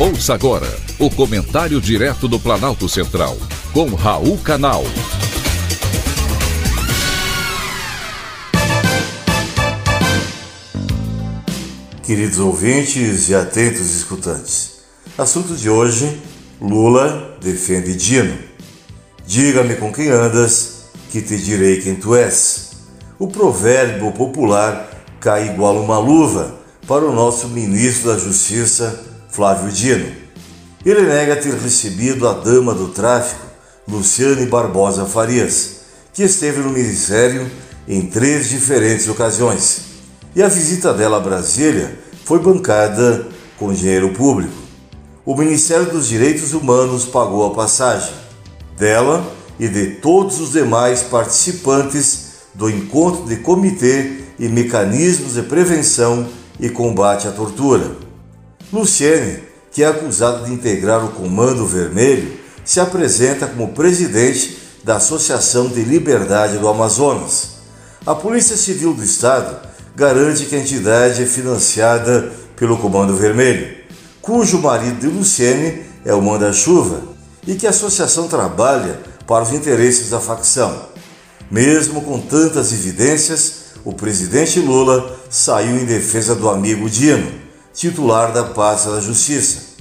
Ouça agora o comentário direto do Planalto Central, com Raul Canal. Queridos ouvintes e atentos escutantes, assunto de hoje: Lula defende Dino. Diga-me com quem andas, que te direi quem tu és. O provérbio popular cai igual uma luva para o nosso ministro da Justiça, Flávio Dino. Ele nega ter recebido a dama do tráfico, Luciane Barbosa Farias, que esteve no ministério em três diferentes ocasiões. E a visita dela a Brasília foi bancada com dinheiro público. O Ministério dos Direitos Humanos pagou a passagem dela e de todos os demais participantes do encontro de comitê e mecanismos de prevenção e combate à tortura. Luciene, que é acusado de integrar o Comando Vermelho, se apresenta como presidente da Associação de Liberdade do Amazonas. A Polícia Civil do Estado garante que a entidade é financiada pelo Comando Vermelho, cujo marido de Luciene é o manda-chuva, e que a associação trabalha para os interesses da facção. Mesmo com tantas evidências, o presidente Lula saiu em defesa do amigo Dino titular da pasta da Justiça.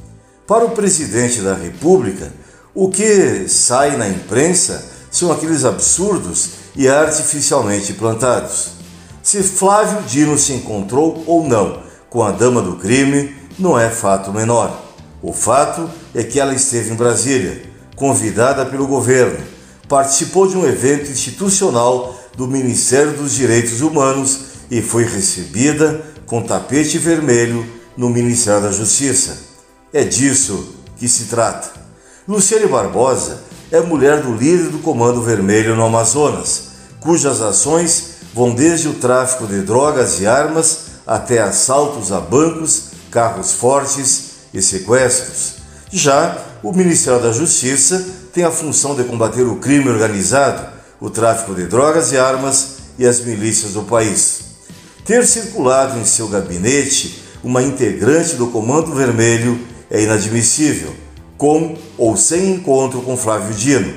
Para o presidente da República, o que sai na imprensa são aqueles absurdos e artificialmente plantados. Se Flávio Dino se encontrou ou não com a dama do crime não é fato menor. O fato é que ela esteve em Brasília, convidada pelo governo, participou de um evento institucional do Ministério dos Direitos Humanos e foi recebida com tapete vermelho no Ministério da Justiça. É disso que se trata. Luciane Barbosa é mulher do líder do Comando Vermelho no Amazonas, cujas ações vão desde o tráfico de drogas e armas até assaltos a bancos, carros fortes e sequestros. Já o Ministério da Justiça tem a função de combater o crime organizado, o tráfico de drogas e armas e as milícias do país. Ter circulado em seu gabinete uma integrante do Comando Vermelho é inadmissível, com ou sem encontro com Flávio Dino.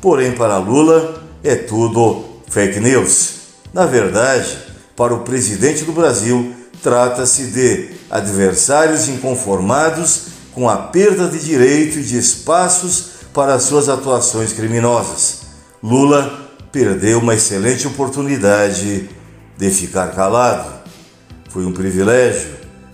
Porém, para Lula, é tudo fake news. Na verdade, para o presidente do Brasil, trata-se de adversários inconformados com a perda de direito e de espaços para suas atuações criminosas. Lula perdeu uma excelente oportunidade de ficar calado. Foi um privilégio